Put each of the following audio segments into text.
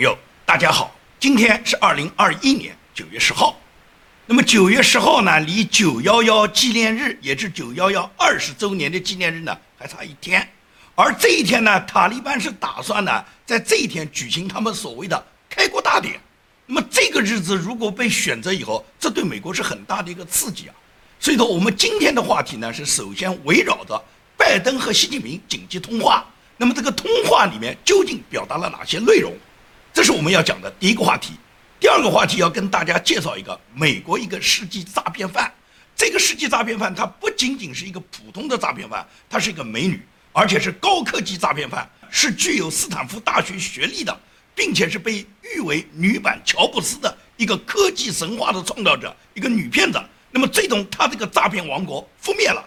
友，大家好，今天是二零二一年九月十号。那么九月十号呢，离九幺幺纪念日，也是九幺幺二十周年的纪念日呢，还差一天。而这一天呢，塔利班是打算呢，在这一天举行他们所谓的开国大典。那么这个日子如果被选择以后，这对美国是很大的一个刺激啊。所以说，我们今天的话题呢，是首先围绕着拜登和习近平紧急通话。那么这个通话里面究竟表达了哪些内容？这是我们要讲的第一个话题。第二个话题要跟大家介绍一个美国一个世纪诈骗犯。这个世纪诈骗犯他不仅仅是一个普通的诈骗犯，他是一个美女。而且是高科技诈骗犯，是具有斯坦福大学学历的，并且是被誉为女版乔布斯的一个科技神话的创造者，一个女骗子。那么最终，他这个诈骗王国覆灭了。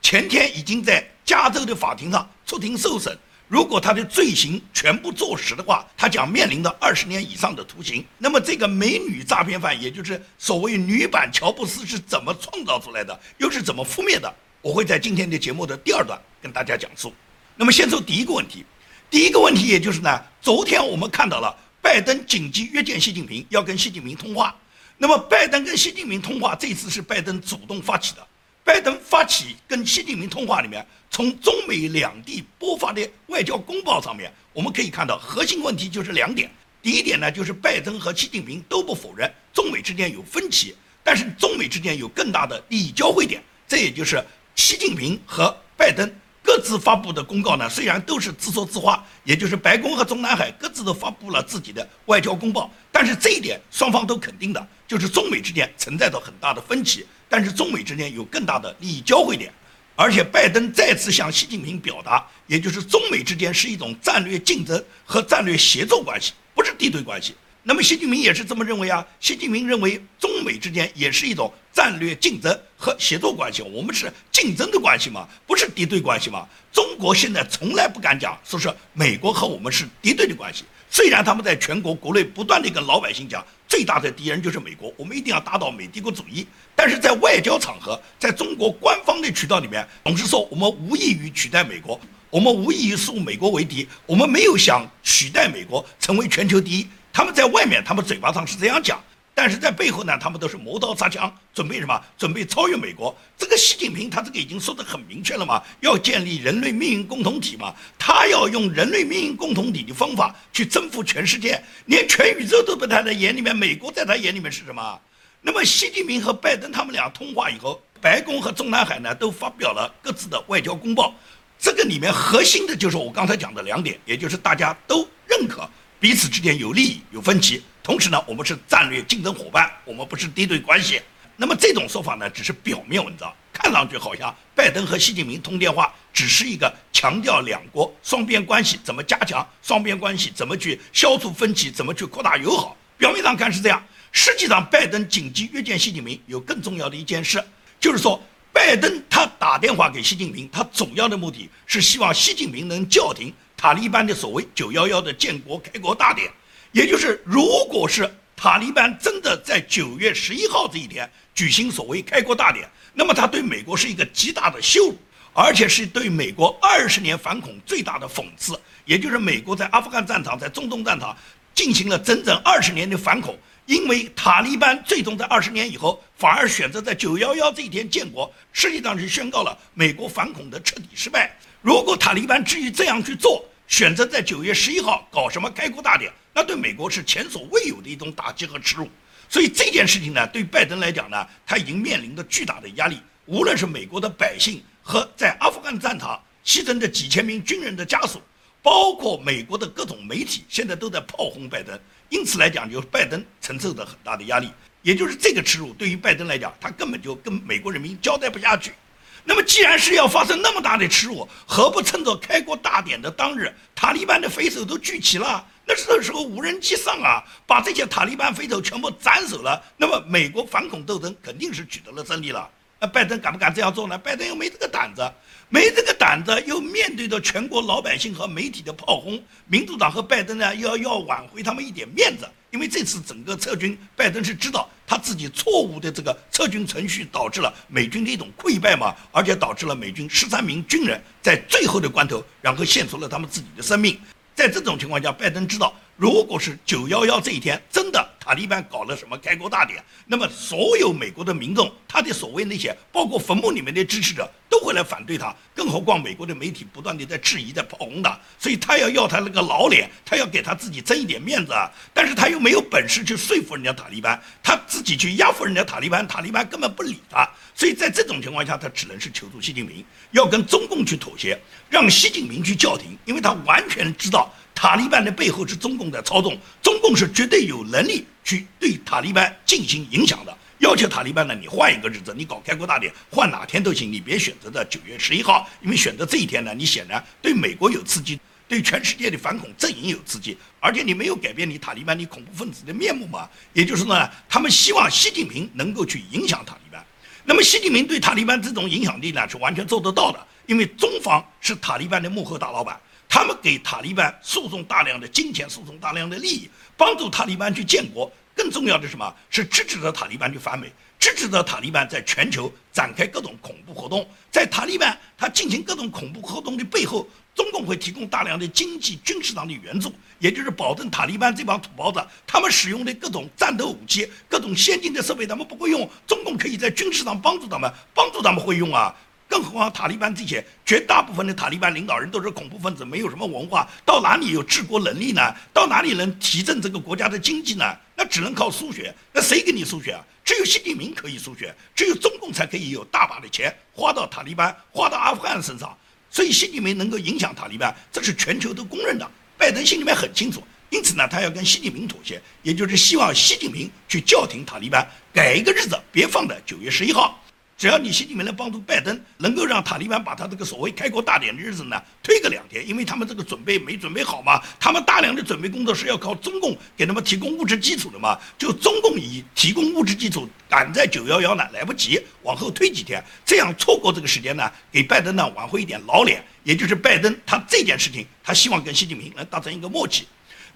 前天已经在加州的法庭上出庭受审。如果他的罪行全部坐实的话，他将面临的二十年以上的徒刑。那么这个美女诈骗犯，也就是所谓女版乔布斯，是怎么创造出来的，又是怎么覆灭的？我会在今天的节目的第二段跟大家讲述。那么，先说第一个问题。第一个问题，也就是呢，昨天我们看到了拜登紧急约见习近平，要跟习近平通话。那么，拜登跟习近平通话，这次是拜登主动发起的。拜登发起跟习近平通话里面，从中美两地播发的外交公报上面，我们可以看到核心问题就是两点。第一点呢，就是拜登和习近平都不否认中美之间有分歧，但是中美之间有更大的利益交汇点，这也就是。习近平和拜登各自发布的公告呢，虽然都是自说自话，也就是白宫和中南海各自都发布了自己的外交公报，但是这一点双方都肯定的，就是中美之间存在着很大的分歧，但是中美之间有更大的利益交汇点，而且拜登再次向习近平表达，也就是中美之间是一种战略竞争和战略协作关系，不是敌对关系。那么习近平也是这么认为啊，习近平认为中美之间也是一种战略竞争和协作关系，我们是竞争的关系嘛，不是敌对关系嘛。中国现在从来不敢讲，说是美国和我们是敌对的关系。虽然他们在全国国内不断的跟老百姓讲，最大的敌人就是美国，我们一定要打倒美帝国主义。但是在外交场合，在中国官方的渠道里面，总是说我们无异于取代美国，我们无异于视美国为敌，我们没有想取代美国成为全球第一。他们在外面，他们嘴巴上是这样讲，但是在背后呢，他们都是磨刀擦枪，准备什么？准备超越美国。这个习近平他这个已经说得很明确了嘛，要建立人类命运共同体嘛，他要用人类命运共同体的方法去征服全世界，连全宇宙都不在他眼里面，美国在他眼里面是什么？那么习近平和拜登他们俩通话以后，白宫和中南海呢都发表了各自的外交公报，这个里面核心的就是我刚才讲的两点，也就是大家都认可。彼此之间有利益有分歧，同时呢，我们是战略竞争伙伴，我们不是敌对关系。那么这种说法呢，只是表面文章，看上去好像拜登和习近平通电话只是一个强调两国双边关系怎么加强，双边关系怎么去消除分歧，怎么去扩大友好。表面上看是这样，实际上拜登紧急约见习近平有更重要的一件事，就是说拜登他打电话给习近平，他主要的目的是希望习近平能叫停。塔利班的所谓“九幺幺”的建国开国大典，也就是如果是塔利班真的在九月十一号这一天举行所谓开国大典，那么他对美国是一个极大的羞辱，而且是对美国二十年反恐最大的讽刺。也就是美国在阿富汗战场、在中东战场进行了整整二十年的反恐，因为塔利班最终在二十年以后反而选择在九幺幺这一天建国，实际上是宣告了美国反恐的彻底失败。如果塔利班至于这样去做，选择在九月十一号搞什么开国大典，那对美国是前所未有的一种打击和耻辱。所以这件事情呢，对拜登来讲呢，他已经面临着巨大的压力。无论是美国的百姓和在阿富汗战场牺牲的几千名军人的家属，包括美国的各种媒体，现在都在炮轰拜登。因此来讲，就是拜登承受着很大的压力。也就是这个耻辱，对于拜登来讲，他根本就跟美国人民交代不下去。那么，既然是要发生那么大的耻辱，何不趁着开国大典的当日，塔利班的匪首都聚齐了？那这时候无人机上啊，把这些塔利班匪首全部斩首了。那么，美国反恐斗争肯定是取得了胜利了。拜登敢不敢这样做呢？拜登又没这个胆子，没这个胆子，又面对着全国老百姓和媒体的炮轰，民主党和拜登呢，要要挽回他们一点面子。因为这次整个撤军，拜登是知道他自己错误的这个撤军程序导致了美军的一种溃败嘛，而且导致了美军十三名军人在最后的关头，然后献出了他们自己的生命。在这种情况下，拜登知道，如果是九幺幺这一天真的塔利班搞了什么开国大典，那么所有美国的民众，他的所谓那些包括坟墓里面的支持者都会来反对他。更何况美国的媒体不断的在质疑、在炮轰他，所以他要要他那个老脸，他要给他自己争一点面子啊。但是他又没有本事去说服人家塔利班，他自己去压服人家塔利班，塔利班根本不理他。所以在这种情况下，他只能是求助习近平，要跟中共去妥协，让习近平去叫停，因为他完全知道。塔利班的背后是中共在操纵，中共是绝对有能力去对塔利班进行影响的。要求塔利班呢，你换一个日子，你搞开国大典，换哪天都行，你别选择在九月十一号，因为选择这一天呢，你显然对美国有刺激，对全世界的反恐阵营有刺激，而且你没有改变你塔利班你恐怖分子的面目嘛。也就是呢，他们希望习近平能够去影响塔利班。那么习近平对塔利班这种影响力呢，是完全做得到的，因为中方是塔利班的幕后大老板。他们给塔利班输送大量的金钱，输送大量的利益，帮助塔利班去建国。更重要的什么？是支持着塔利班去反美，支持着塔利班在全球展开各种恐怖活动。在塔利班他进行各种恐怖活动的背后，中共会提供大量的经济、军事上的援助，也就是保证塔利班这帮土包子他们使用的各种战斗武器、各种先进的设备，他们不会用，中共可以在军事上帮助他们，帮助他们会用啊。更何况塔利班这些绝大部分的塔利班领导人都是恐怖分子，没有什么文化，到哪里有治国能力呢？到哪里能提振这个国家的经济呢？那只能靠输血。那谁给你输血啊？只有习近平可以输血，只有中共才可以有大把的钱花到塔利班、花到阿富汗身上。所以习近平能够影响塔利班，这是全球都公认的。拜登心里面很清楚，因此呢，他要跟习近平妥协，也就是希望习近平去叫停塔利班，改一个日子，别放在九月十一号。只要你习近平能帮助拜登，能够让塔利班把他这个所谓开国大典的日子呢推个两天，因为他们这个准备没准备好嘛，他们大量的准备工作是要靠中共给他们提供物质基础的嘛，就中共以提供物质基础赶在九幺幺呢来不及，往后推几天，这样错过这个时间呢，给拜登呢挽回一点老脸，也就是拜登他这件事情，他希望跟习近平能达成一个默契。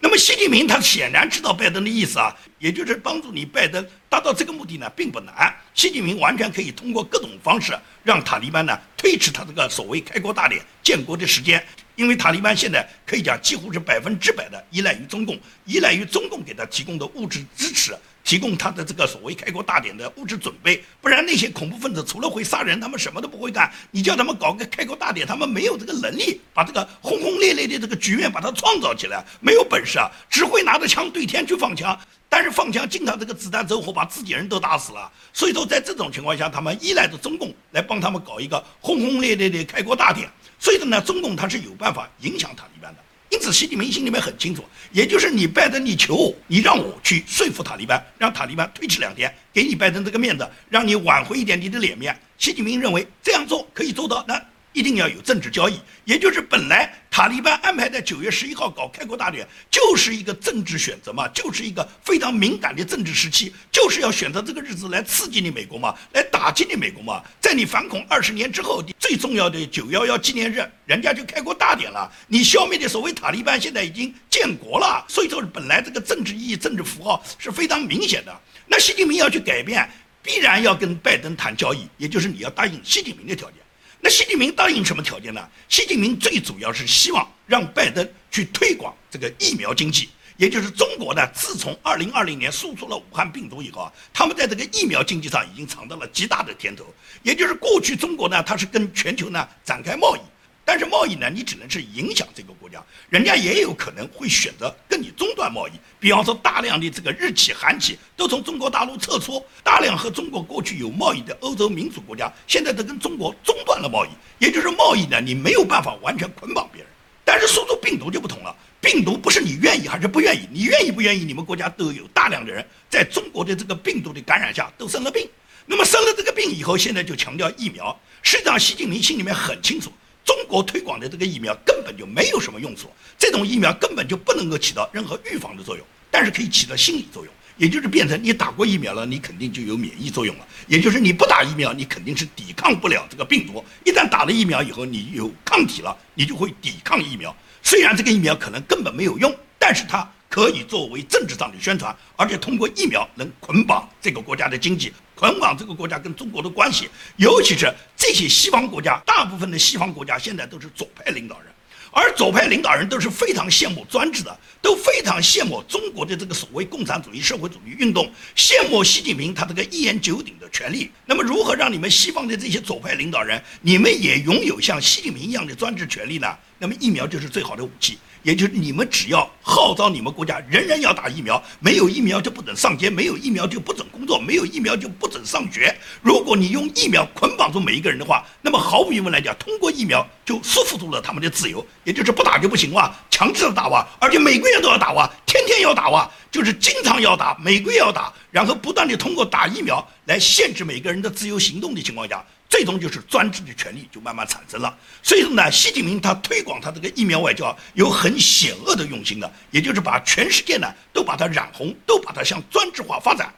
那么习近平他显然知道拜登的意思啊，也就是帮助你拜登达到这个目的呢，并不难。习近平完全可以通过各种方式让塔利班呢推迟他这个所谓开国大典建国的时间，因为塔利班现在可以讲几乎是百分之百的依赖于中共，依赖于中共给他提供的物质支持。提供他的这个所谓开国大典的物质准备，不然那些恐怖分子除了会杀人，他们什么都不会干。你叫他们搞个开国大典，他们没有这个能力把这个轰轰烈烈的这个局面把它创造起来，没有本事啊，只会拿着枪对天去放枪。但是放枪经常这个子弹走火，把自己人都打死了。所以说在这种情况下，他们依赖着中共来帮他们搞一个轰轰烈烈的开国大典。所以说呢，中共他是有办法影响塔利班的。因此，习近平心里面很清楚，也就是你拜登，你求我，你让我去说服塔利班，让塔利班推迟两天，给你拜登这个面子，让你挽回一点你的脸面。习近平认为这样做可以做到，那。一定要有政治交易，也就是本来塔利班安排在九月十一号搞开国大典，就是一个政治选择嘛，就是一个非常敏感的政治时期，就是要选择这个日子来刺激你美国嘛，来打击你美国嘛。在你反恐二十年之后，最重要的九幺幺纪念日，人家就开国大典了，你消灭的所谓塔利班现在已经建国了，所以说本来这个政治意义、政治符号是非常明显的。那习近平要去改变，必然要跟拜登谈交易，也就是你要答应习近平的条件。那习近平答应什么条件呢？习近平最主要是希望让拜登去推广这个疫苗经济，也就是中国呢，自从二零二零年输出了武汉病毒以后啊，他们在这个疫苗经济上已经尝到了极大的甜头。也就是过去中国呢，它是跟全球呢展开贸易。但是贸易呢，你只能是影响这个国家，人家也有可能会选择跟你中断贸易。比方说，大量的这个日企、韩企都从中国大陆撤出，大量和中国过去有贸易的欧洲民主国家，现在都跟中国中断了贸易。也就是贸易呢，你没有办法完全捆绑别人。但是输出病毒就不同了，病毒不是你愿意还是不愿意，你愿意不愿意，你们国家都有大量的人在中国的这个病毒的感染下都生了病。那么生了这个病以后，现在就强调疫苗。实际上，习近平心里面很清楚。中国推广的这个疫苗根本就没有什么用处，这种疫苗根本就不能够起到任何预防的作用，但是可以起到心理作用，也就是变成你打过疫苗了，你肯定就有免疫作用了，也就是你不打疫苗，你肯定是抵抗不了这个病毒，一旦打了疫苗以后，你有抗体了，你就会抵抗疫苗。虽然这个疫苗可能根本没有用，但是它。可以作为政治上的宣传，而且通过疫苗能捆绑这个国家的经济，捆绑这个国家跟中国的关系。尤其是这些西方国家，大部分的西方国家现在都是左派领导人，而左派领导人都是非常羡慕专制的，都非常羡慕中国的这个所谓共产主义社会主义运动，羡慕习近平他这个一言九鼎的权利。那么，如何让你们西方的这些左派领导人，你们也拥有像习近平一样的专制权利呢？那么，疫苗就是最好的武器。也就是你们只要号召你们国家人人要打疫苗，没有疫苗就不准上街，没有疫苗就不准工作，没有疫苗就不准上学。如果你用疫苗捆绑住每一个人的话，那么毫无疑问来讲，通过疫苗就束缚住了他们的自由。也就是不打就不行哇，强制的打哇，而且每个月都要打哇，天天要打哇，就是经常要打，每个月要打，然后不断的通过打疫苗来限制每个人的自由行动的情况下。最终就是专制的权利就慢慢产生了。所以说呢，习近平他推广他这个疫苗外交有很险恶的用心的，也就是把全世界呢都把它染红，都把它向专制化发展。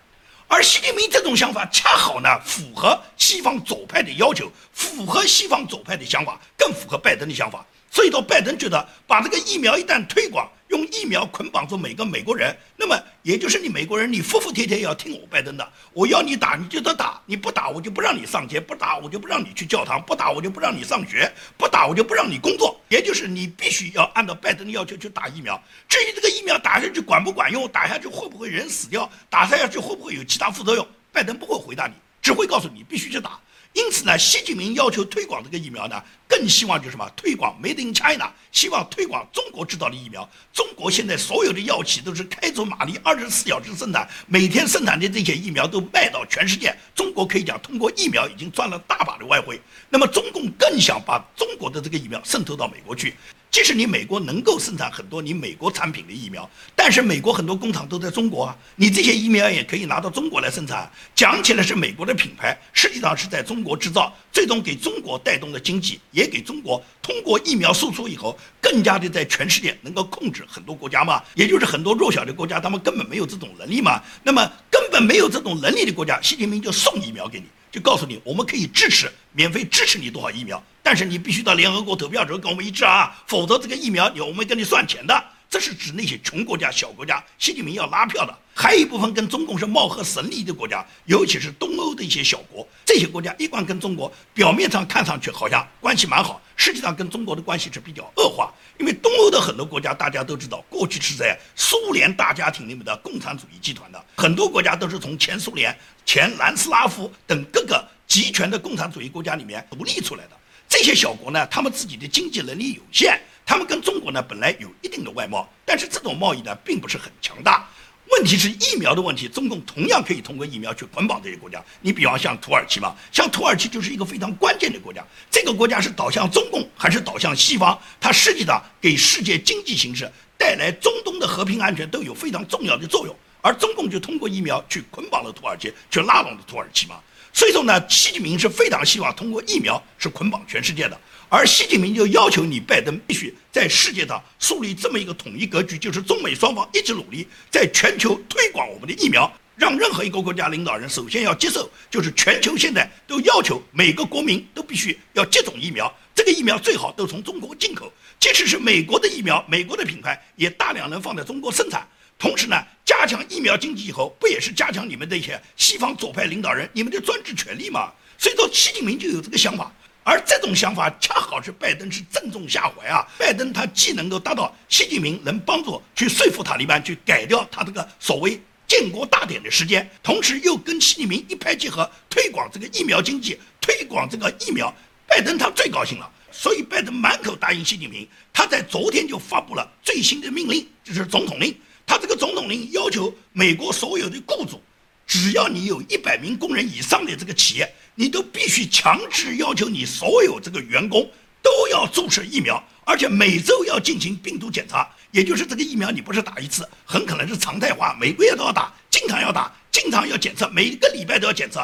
而习近平这种想法恰好呢符合西方左派的要求，符合西方左派的想法，更符合拜登的想法。所以说，拜登觉得把这个疫苗一旦推广，用疫苗捆绑住每个美国人，那么也就是你美国人，你服服帖帖也要听我拜登的，我要你打你就得打，你不打我就不让你上街，不打我就不让你去教堂，不打我就不让你上学，不打我就不让你工作，也就是你必须要按照拜登的要求去打疫苗。至于这个疫苗打下去管不管用，打下去会不会人死掉，打下去会不会有其他副作用，拜登不会回答你，只会告诉你必须去打。因此呢，习近平要求推广这个疫苗呢，更希望就是什么？推广 Made in China，希望推广中国制造的疫苗。中国现在所有的药企都是开足马力，二十四小时生产，每天生产的这些疫苗都卖到全世界。中国可以讲，通过疫苗已经赚了大把的外汇。那么中共更想把中国的这个疫苗渗透到美国去。即使你美国能够生产很多你美国产品的疫苗，但是美国很多工厂都在中国啊，你这些疫苗也可以拿到中国来生产。讲起来是美国的品牌，实际上是在中国制造，最终给中国带动了经济，也给中国通过疫苗输出以后，更加的在全世界能够控制很多国家嘛。也就是很多弱小的国家，他们根本没有这种能力嘛。那么根本没有这种能力的国家，习近平就送疫苗给你。就告诉你，我们可以支持免费支持你多少疫苗，但是你必须到联合国投票时候跟我们一致啊，否则这个疫苗你我们跟你算钱的。这是指那些穷国家、小国家，习近平要拉票的。还有一部分跟中共是貌合神离的国家，尤其是东欧的一些小国，这些国家一贯跟中国表面上看上去好像关系蛮好，实际上跟中国的关系是比较恶化。因为东欧的很多国家大家都知道，过去是在苏联大家庭里面的共产主义集团的，很多国家都是从前苏联、前南斯拉夫等各个集权的共产主义国家里面独立出来的。这些小国呢，他们自己的经济能力有限。他们跟中国呢本来有一定的外贸，但是这种贸易呢并不是很强大。问题是疫苗的问题，中共同样可以通过疫苗去捆绑这些国家。你比方像土耳其嘛，像土耳其就是一个非常关键的国家。这个国家是导向中共还是导向西方？它实际上给世界经济形势带来中东的和平安全都有非常重要的作用。而中共就通过疫苗去捆绑了土耳其，去拉拢了土耳其嘛。所以说呢，习近平是非常希望通过疫苗是捆绑全世界的。而习近平就要求你，拜登必须在世界上树立这么一个统一格局，就是中美双方一起努力，在全球推广我们的疫苗，让任何一个国家领导人首先要接受，就是全球现在都要求每个国民都必须要接种疫苗，这个疫苗最好都从中国进口，即使是美国的疫苗，美国的品牌也大量能放在中国生产。同时呢，加强疫苗经济以后，不也是加强你们这些西方左派领导人你们的专制权利吗？所以说，习近平就有这个想法。而这种想法恰好是拜登是正中下怀啊！拜登他既能够达到习近平能帮助去说服塔利班去改掉他这个所谓建国大典的时间，同时又跟习近平一拍即合，推广这个疫苗经济，推广这个疫苗，拜登他最高兴了。所以拜登满口答应习近平，他在昨天就发布了最新的命令，就是总统令。他这个总统令要求美国所有的雇主。只要你有一百名工人以上的这个企业，你都必须强制要求你所有这个员工都要注射疫苗，而且每周要进行病毒检查。也就是这个疫苗你不是打一次，很可能是常态化，每个月都要打，经常要打，经常要检测，每个礼拜都要检测。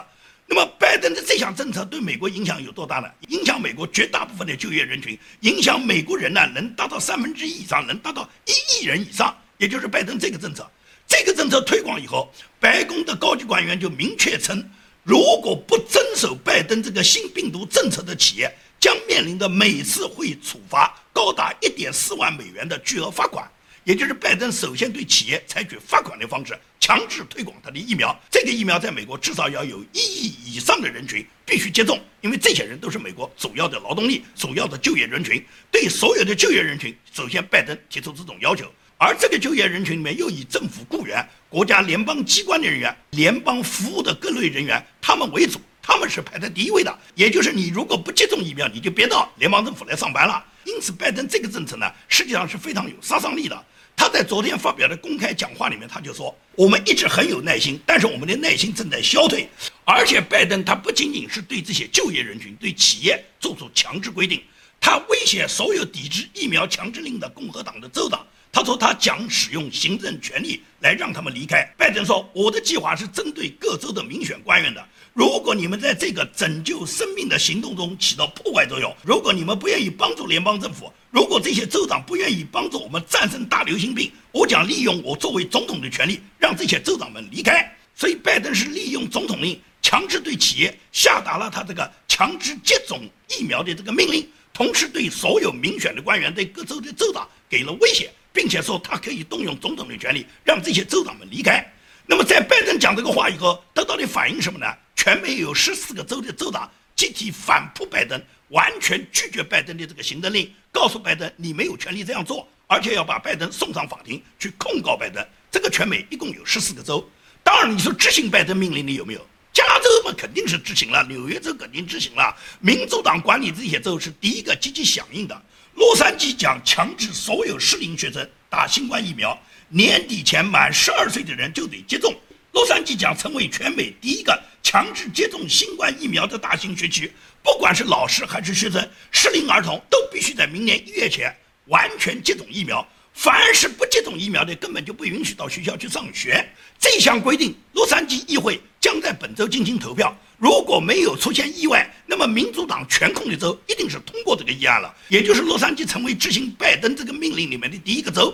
那么拜登的这项政策对美国影响有多大呢？影响美国绝大部分的就业人群，影响美国人呢能达到三分之一以上，能达到一亿人以上。也就是拜登这个政策。这个政策推广以后，白宫的高级官员就明确称，如果不遵守拜登这个新病毒政策的企业，将面临的每次会处罚高达一点四万美元的巨额罚款。也就是拜登首先对企业采取罚款的方式，强制推广他的疫苗。这个疫苗在美国至少要有一亿以上的人群必须接种，因为这些人都是美国主要的劳动力、主要的就业人群。对所有的就业人群，首先拜登提出这种要求，而这个就业人群里面又以政府雇员、国家联邦机关的人员、联邦服务的各类人员他们为主，他们是排在第一位的。也就是你如果不接种疫苗，你就别到联邦政府来上班了。因此，拜登这个政策呢，实际上是非常有杀伤力的。他在昨天发表的公开讲话里面，他就说：“我们一直很有耐心，但是我们的耐心正在消退。而且，拜登他不仅仅是对这些就业人群、对企业做出强制规定，他威胁所有抵制疫苗强制令的共和党的州长。他说他将使用行政权力来让他们离开。拜登说：我的计划是针对各州的民选官员的。如果你们在这个拯救生命的行动中起到破坏作用，如果你们不愿意帮助联邦政府。”如果这些州长不愿意帮助我们战胜大流行病，我将利用我作为总统的权利，让这些州长们离开。所以，拜登是利用总统令强制对企业下达了他这个强制接种疫苗的这个命令，同时对所有民选的官员、对各州的州长给了威胁，并且说他可以动用总统的权利让这些州长们离开。那么，在拜登讲这个话以后，得到的反应什么呢？全美有十四个州的州长集体反扑拜登。完全拒绝拜登的这个行政令，告诉拜登你没有权利这样做，而且要把拜登送上法庭去控告拜登。这个全美一共有十四个州，当然你说执行拜登命令的有没有？加州嘛肯定是执行了，纽约州肯定执行了。民主党管理这些州是第一个积极响应的。洛杉矶将强制所有适龄学生打新冠疫苗，年底前满十二岁的人就得接种。洛杉矶将成为全美第一个强制接种新冠疫苗的大型学区。不管是老师还是学生，适龄儿童都必须在明年一月前完全接种疫苗。凡是不接种疫苗的，根本就不允许到学校去上学。这项规定，洛杉矶议会将在本周进行投票。如果没有出现意外，那么民主党全控的州一定是通过这个议案了，也就是洛杉矶成为执行拜登这个命令里面的第一个州。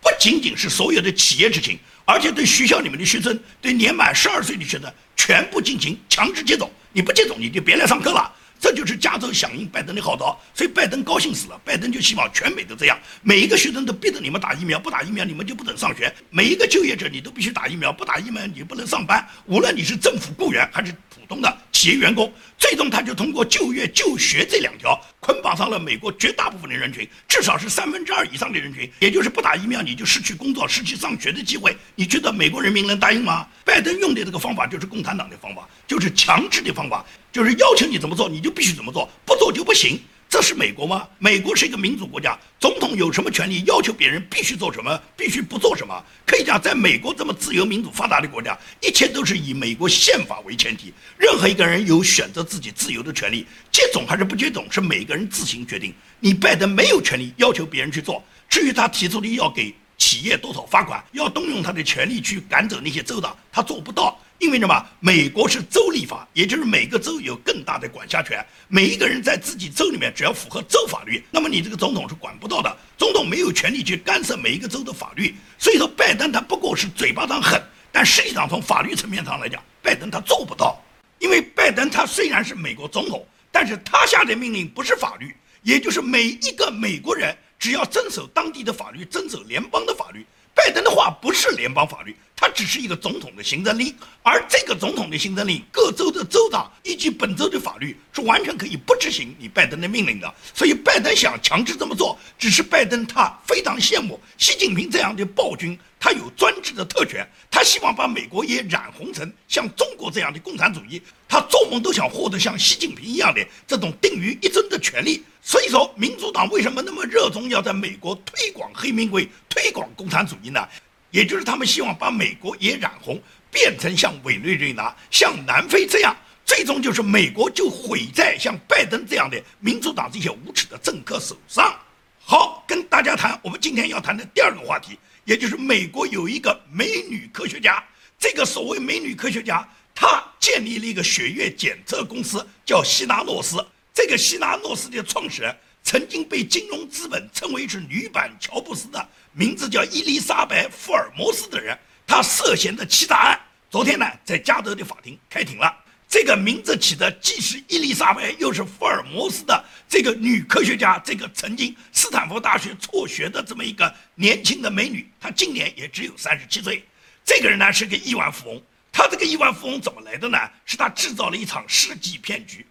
不仅仅是所有的企业执行，而且对学校里面的学生，对年满十二岁的学生，全部进行强制接种。你不接种，你就别来上课了。这就是加州响应拜登的号召，所以拜登高兴死了。拜登就希望全美都这样，每一个学生都逼着你们打疫苗，不打疫苗你们就不准上学。每一个就业者你都必须打疫苗，不打疫苗你不能上班。无论你是政府雇员还是东的企业员工，最终他就通过就业、就学这两条捆绑上了美国绝大部分的人群，至少是三分之二以上的人群，也就是不打疫苗你就失去工作、失去上学的机会。你觉得美国人民能答应吗？拜登用的这个方法就是共产党的方法，就是强制的方法。就是要求你怎么做，你就必须怎么做，不做就不行。这是美国吗？美国是一个民主国家，总统有什么权利要求别人必须做什么，必须不做什么？可以讲，在美国这么自由、民主、发达的国家，一切都是以美国宪法为前提，任何一个人有选择自己自由的权利，接种还是不接种是每个人自行决定。你拜登没有权利要求别人去做。至于他提出的要给企业多少罚款，要动用他的权利去赶走那些州长，他做不到。因为什么？美国是州立法，也就是每个州有更大的管辖权。每一个人在自己州里面，只要符合州法律，那么你这个总统是管不到的。总统没有权利去干涉每一个州的法律。所以说，拜登他不过是嘴巴上狠，但实际上从法律层面上来讲，拜登他做不到。因为拜登他虽然是美国总统，但是他下的命令不是法律，也就是每一个美国人只要遵守当地的法律，遵守联邦的法律。拜登的话不是联邦法律。它只是一个总统的行政令，而这个总统的行政令，各州的州长以及本州的法律是完全可以不执行你拜登的命令的。所以拜登想强制这么做，只是拜登他非常羡慕习近平这样的暴君，他有专制的特权，他希望把美国也染红成像中国这样的共产主义，他做梦都想获得像习近平一样的这种定于一尊的权利。所以说，民主党为什么那么热衷要在美国推广黑名贵、推广共产主义呢？也就是他们希望把美国也染红，变成像委内瑞拉、像南非这样，最终就是美国就毁在像拜登这样的民主党这些无耻的政客手上。好，跟大家谈我们今天要谈的第二个话题，也就是美国有一个美女科学家，这个所谓美女科学家，她建立了一个血液检测公司，叫希拉诺斯。这个希拉诺斯的创始人曾经被金融资本称为是女版乔布斯的。名字叫伊丽莎白·福尔摩斯的人，他涉嫌的欺诈案，昨天呢在加德的法庭开庭了。这个名字起的既是伊丽莎白，又是福尔摩斯的这个女科学家，这个曾经斯坦福大学辍学的这么一个年轻的美女，她今年也只有三十七岁。这个人呢是个亿万富翁，他这个亿万富翁怎么来的呢？是他制造了一场世纪骗局。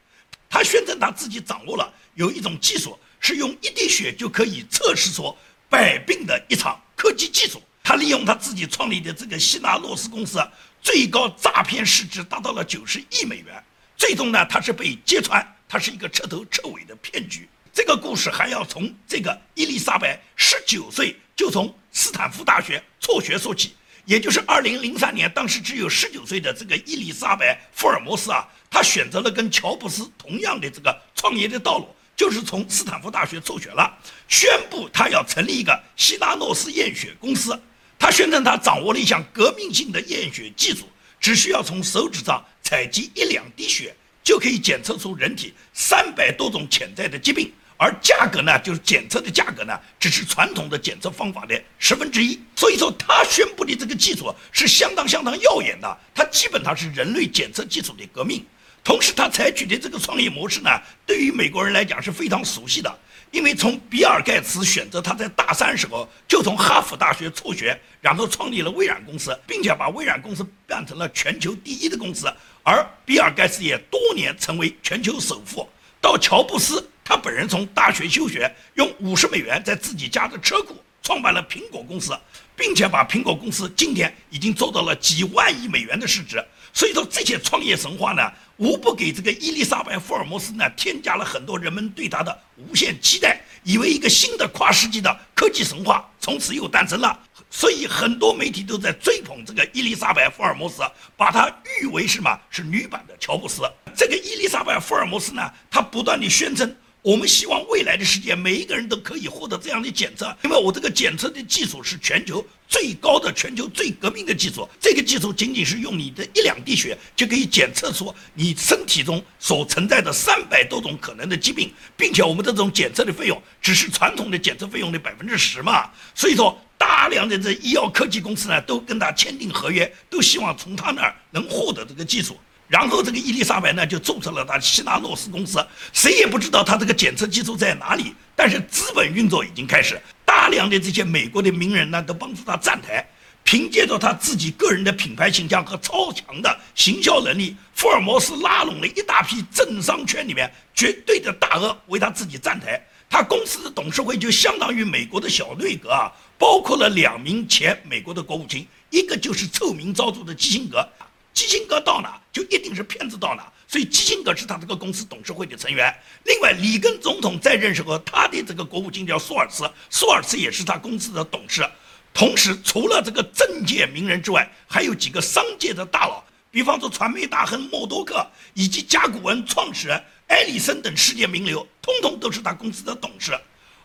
他宣称他自己掌握了有一种技术，是用一滴血就可以测试出百病的一场科技技术。他利用他自己创立的这个希纳洛斯公司。最高诈骗市值达到了九十亿美元，最终呢，他是被揭穿，他是一个彻头彻尾的骗局。这个故事还要从这个伊丽莎白十九岁就从斯坦福大学辍学说起，也就是二零零三年，当时只有十九岁的这个伊丽莎白·福尔摩斯啊，他选择了跟乔布斯同样的这个创业的道路，就是从斯坦福大学辍学了，宣布他要成立一个希拉诺斯验血公司。他宣称他掌握了一项革命性的验血技术，只需要从手指上采集一两滴血，就可以检测出人体三百多种潜在的疾病，而价格呢，就是检测的价格呢，只是传统的检测方法的十分之一。所以说，他宣布的这个技术是相当相当耀眼的，它基本上是人类检测技术的革命。同时，他采取的这个创业模式呢，对于美国人来讲是非常熟悉的。因为从比尔盖茨选择他在大三时候就从哈佛大学辍学，然后创立了微软公司，并且把微软公司办成了全球第一的公司，而比尔盖茨也多年成为全球首富。到乔布斯，他本人从大学休学，用五十美元在自己家的车库创办了苹果公司，并且把苹果公司今天已经做到了几万亿美元的市值。所以说这些创业神话呢，无不给这个伊丽莎白·福尔摩斯呢添加了很多人们对他的无限期待，以为一个新的跨世纪的科技神话从此又诞生了。所以很多媒体都在追捧这个伊丽莎白·福尔摩斯，把她誉为什么是女版的乔布斯。这个伊丽莎白·福尔摩斯呢，她不断地宣称。我们希望未来的世界，每一个人都可以获得这样的检测，因为我这个检测的技术是全球最高的、全球最革命的技术。这个技术仅仅是用你的一两滴血就可以检测出你身体中所存在的三百多种可能的疾病，并且我们这种检测的费用只是传统的检测费用的百分之十嘛。所以说，大量的这医药科技公司呢，都跟他签订合约，都希望从他那儿能获得这个技术。然后这个伊丽莎白呢就注册了他希拉诺斯公司，谁也不知道他这个检测技术在哪里，但是资本运作已经开始，大量的这些美国的名人呢都帮助他站台，凭借着他自己个人的品牌形象和超强的行销能力，福尔摩斯拉拢了一大批政商圈里面绝对的大鳄为他自己站台，他公司的董事会就相当于美国的小内阁啊，包括了两名前美国的国务卿，一个就是臭名昭著的基辛格。基辛格到哪就一定是骗子到哪，所以基辛格是他这个公司董事会的成员。另外，里根总统在任时候，他的这个国务卿叫舒尔茨，舒尔茨也是他公司的董事。同时，除了这个政界名人之外，还有几个商界的大佬，比方说传媒大亨默多克以及甲骨文创始人埃里森等世界名流，通通都是他公司的董事。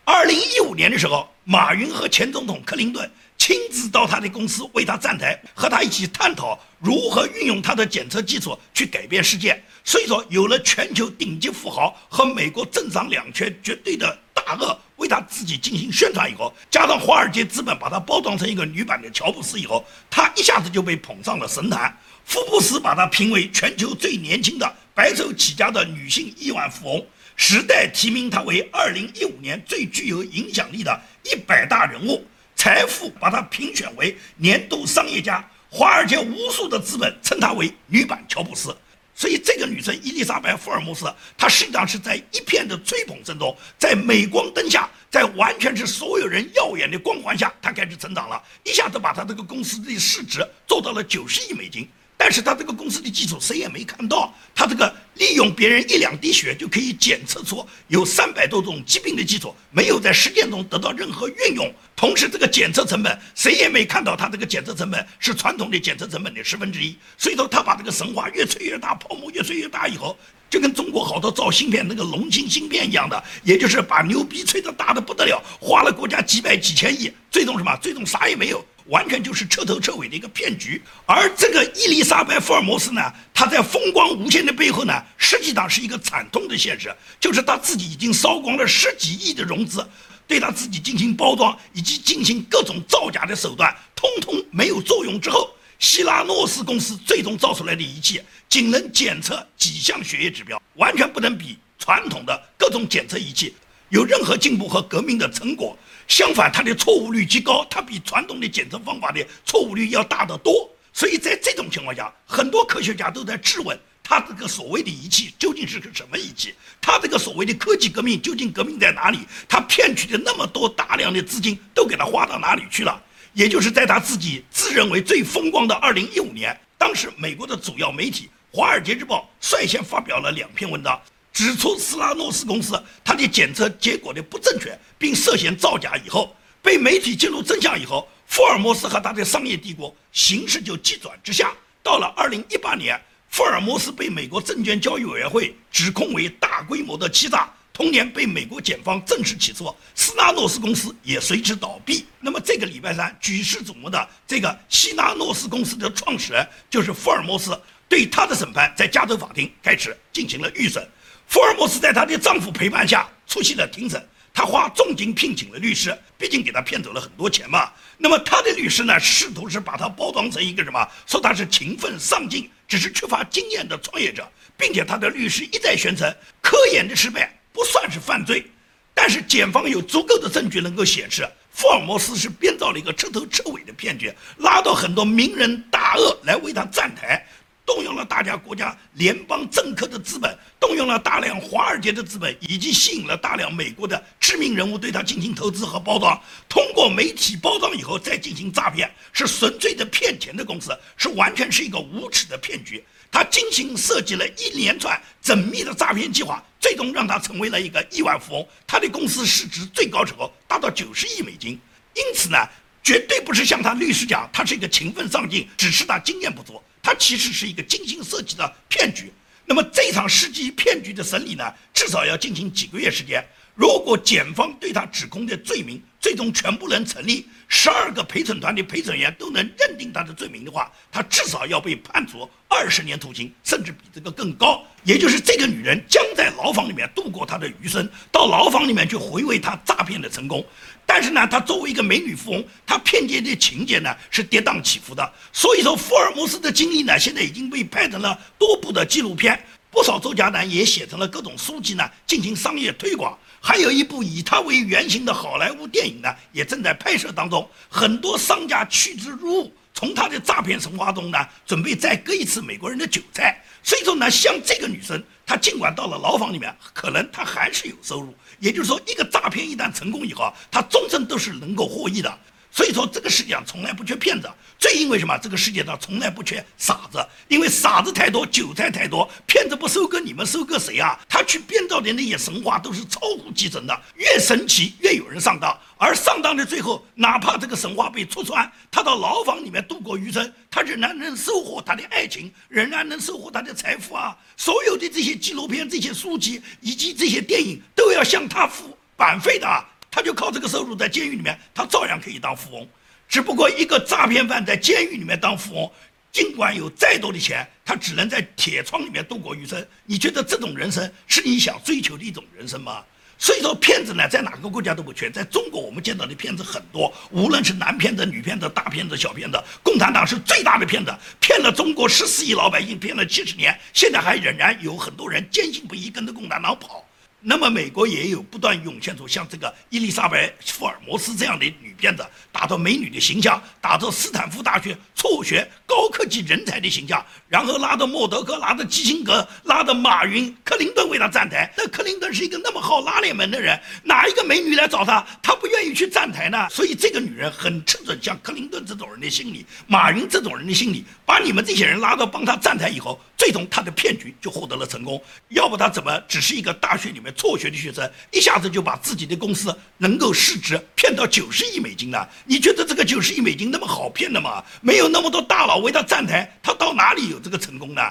二零一五年的时候，马云和前总统克林顿。亲自到他的公司为他站台，和他一起探讨如何运用他的检测技术去改变世界。所以说，有了全球顶级富豪和美国政商两圈绝对的大鳄为他自己进行宣传以后，加上华尔街资本把他包装成一个女版的乔布斯以后，他一下子就被捧上了神坛。福布斯把他评为全球最年轻的白手起家的女性亿万富翁，时代提名他为二零一五年最具有影响力的一百大人物。财富把她评选为年度商业家，华尔街无数的资本称她为女版乔布斯，所以这个女生伊丽莎白·福尔摩斯，她实际上是在一片的吹捧声中，在镁光灯下，在完全是所有人耀眼的光环下，她开始成长了，一下子把她这个公司的市值做到了九十亿美金。但是他这个公司的技术谁也没看到，他这个利用别人一两滴血就可以检测出有三百多种疾病的技术，没有在实践中得到任何运用。同时，这个检测成本谁也没看到，他这个检测成本是传统的检测成本的十分之一。所以说，他把这个神话越吹越大，泡沫越吹越大以后，就跟中国好多造芯片那个龙芯芯片一样的，也就是把牛逼吹得大的不得了，花了国家几百几千亿，最终什么？最终啥也没有。完全就是彻头彻尾的一个骗局，而这个伊丽莎白·福尔摩斯呢，她在风光无限的背后呢，实际上是一个惨痛的现实，就是她自己已经烧光了十几亿的融资，对她自己进行包装以及进行各种造假的手段，通通没有作用之后，希拉诺斯公司最终造出来的仪器，仅能检测几项血液指标，完全不能比传统的各种检测仪器有任何进步和革命的成果。相反，它的错误率极高，它比传统的检测方法的错误率要大得多。所以在这种情况下，很多科学家都在质问。他这个所谓的仪器究竟是个什么仪器？他这个所谓的科技革命究竟革命在哪里？他骗取的那么多大量的资金都给他花到哪里去了？也就是在他自己自认为最风光的2015年，当时美国的主要媒体《华尔街日报》率先发表了两篇文章，指出斯拉诺斯公司它的检测结果的不正确，并涉嫌造假。以后被媒体揭露真相以后，福尔摩斯和他的商业帝国形势就急转直下。到了2018年。福尔摩斯被美国证券交易委员会指控为大规模的欺诈，同年被美国检方正式起诉，斯拉诺斯公司也随之倒闭。那么这个礼拜三举世瞩目的这个希拉诺斯公司的创始人就是福尔摩斯，对他的审判在加州法庭开始进行了预审。福尔摩斯在她的丈夫陪伴下出席了庭审。他花重金聘请了律师，毕竟给他骗走了很多钱嘛。那么他的律师呢，试图是把他包装成一个什么？说他是勤奋上进，只是缺乏经验的创业者，并且他的律师一再宣称科研的失败不算是犯罪。但是检方有足够的证据能够显示，福尔摩斯是编造了一个彻头彻尾的骗局，拉到很多名人大鳄来为他站台。动用了大家国家联邦政客的资本，用了大量华尔街的资本，以及吸引了大量美国的知名人物对他进行投资和包装。通过媒体包装以后再进行诈骗，是纯粹的骗钱的公司，是完全是一个无耻的骗局。他精心设计了一连串缜密的诈骗计划，最终让他成为了一个亿万富翁。他的公司市值最高时候达到九十亿美金。因此呢，绝对不是像他律师讲，他是一个勤奋上进，只是他经验不足。他其实是一个精心设计的骗局。那么这场世纪骗局的审理呢，至少要进行几个月时间。如果检方对他指控的罪名最终全部能成立，十二个陪审团的陪审员都能认定他的罪名的话，他至少要被判处二十年徒刑，甚至比这个更高。也就是这个女人将在牢房里面度过她的余生，到牢房里面去回味她诈骗的成功。但是呢，她作为一个美女富翁，她骗劫的情节呢是跌宕起伏的。所以说，福尔摩斯的经历呢，现在已经被拍成了多部的纪录片，不少作家呢也写成了各种书籍呢，进行商业推广。还有一部以他为原型的好莱坞电影呢，也正在拍摄当中。很多商家趋之若鹜，从他的诈骗神话中呢，准备再割一次美国人的韭菜。所以说呢，像这个女生，她尽管到了牢房里面，可能她还是有收入。也就是说，一个诈骗一旦成功以后，他终身都是能够获益的。所以说，这个世界上从来不缺骗子，正因为什么？这个世界上从来不缺傻子，因为傻子太多，韭菜太多，骗子不收割，你们收割谁啊？他去编造的那些神话都是超乎其神的，越神奇越有人上当，而上当的最后，哪怕这个神话被戳穿，他到牢房里面度过余生，他仍然能收获他的爱情，仍然能收获他的财富啊！所有的这些纪录片、这些书籍以及这些电影都要向他付版费的。啊他就靠这个收入在监狱里面，他照样可以当富翁。只不过一个诈骗犯在监狱里面当富翁，尽管有再多的钱，他只能在铁窗里面度过余生。你觉得这种人生是你想追求的一种人生吗？所以说，骗子呢，在哪个国家都不缺。在中国，我们见到的骗子很多，无论是男骗子、女骗子、大骗子、小骗子，共产党是最大的骗子，骗了中国十四亿老百姓，骗了七十年，现在还仍然有很多人坚信不疑，跟着共产党跑。那么美国也有不断涌现出像这个伊丽莎白·福尔摩斯这样的女骗子，打造美女的形象，打造斯坦福大学辍学高科技人才的形象，然后拉着默多克、拉着基辛格、拉着马云、克林顿为他站台。那克林顿是一个那么好拉脸门的人，哪一个美女来找他，他不愿意去站台呢？所以这个女人很吃准像克林顿这种人的心理，马云这种人的心理，把你们这些人拉到帮他站台以后，最终他的骗局就获得了成功。要不他怎么只是一个大学里面？辍学的学生一下子就把自己的公司能够市值骗到九十亿美金了。你觉得这个九十亿美金那么好骗的吗？没有那么多大佬为他站台，他到哪里有这个成功呢？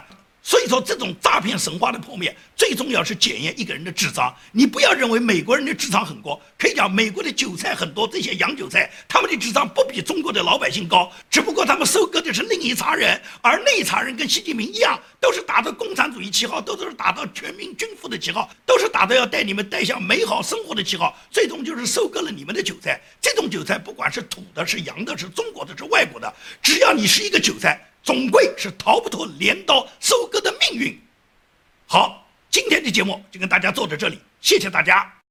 所以说，这种诈骗神话的破灭，最重要是检验一个人的智商。你不要认为美国人的智商很高，可以讲美国的韭菜很多，这些洋韭菜他们的智商不比中国的老百姓高，只不过他们收割的是另一茬人，而那一茬人跟习近平一样，都是打着共产主义旗号，都是打着全民均富的旗号，都是打着要带你们带向美好生活的旗号，最终就是收割了你们的韭菜。这种韭菜不管是土的、是洋的、是中国的、是外国的，只要你是一个韭菜。总归是逃不脱镰刀收割的命运。好，今天的节目就跟大家做到这里，谢谢大家。